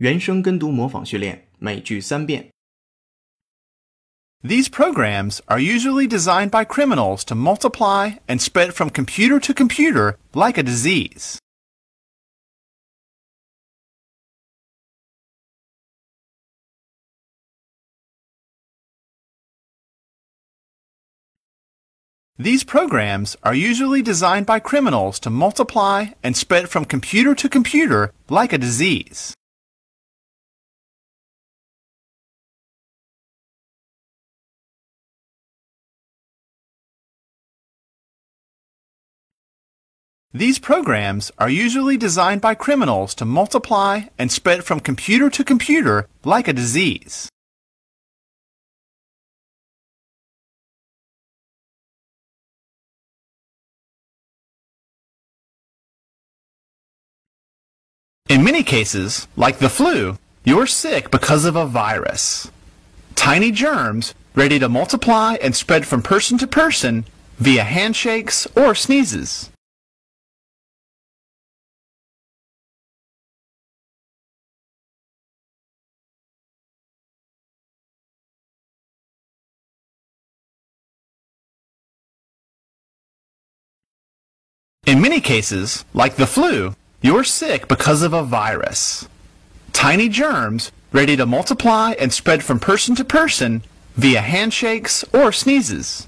原声跟读模仿训练，每句三遍。 These programs are usually designed by criminals to multiply and spread from computer to computer like a disease. These programs are usually designed by criminals to multiply and spread from computer to computer like a disease. These programs are usually designed by criminals to multiply and spread from computer to computer like a disease. In many cases, like the flu, you're sick because of a virus. Tiny germs ready to multiply and spread from person to person via handshakes or sneezes. In many cases, like the flu, you're sick because of a virus. Tiny germs ready to multiply and spread from person to person via handshakes or sneezes.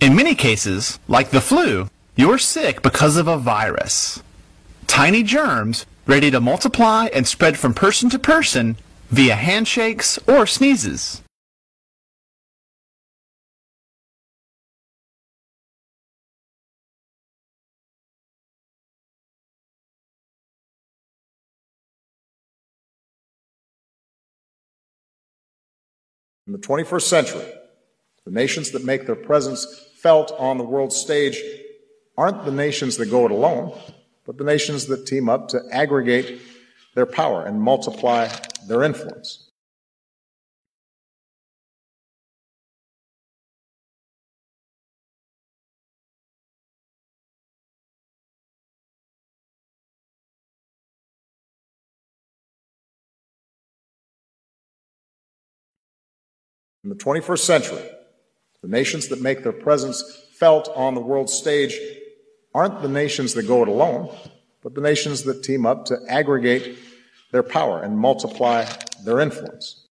In many cases, like the flu, you're sick because of a virus. Tiny germs ready to multiply and spread from person to person via handshakes or sneezes. In the 21st century, the nations that make their presence felt on the world stage aren't the nations that go it alone, but the nations that team up to aggregate their power and multiply their influence. In the 21st century, the nations that make their presence felt on the world stage aren't the nations that go it alone, but the nations that team up to aggregate their power and multiply their influence.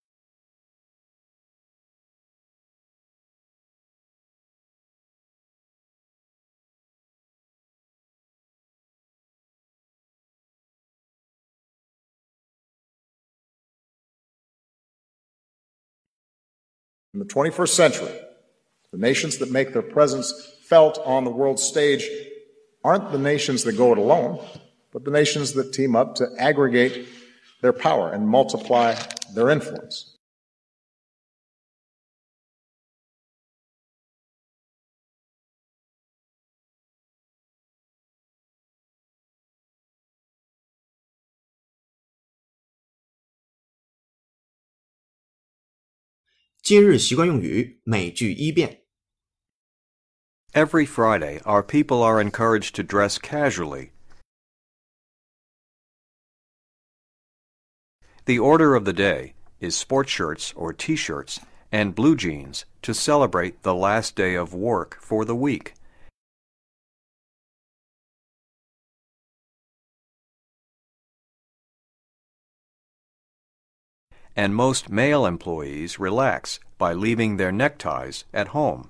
In the 21st century, the nations that make their presence felt on the world stage aren't the nations that go it alone, but the nations that team up to aggregate their power and multiply their influence. “今日习惯用语”每句一遍。 Every Friday, our people are encouraged to dress casually. The order of the day is sport shirts or t shirts and blue jeans to celebrate the last day of work for the week. And most male employees relax by leaving their neckties at home.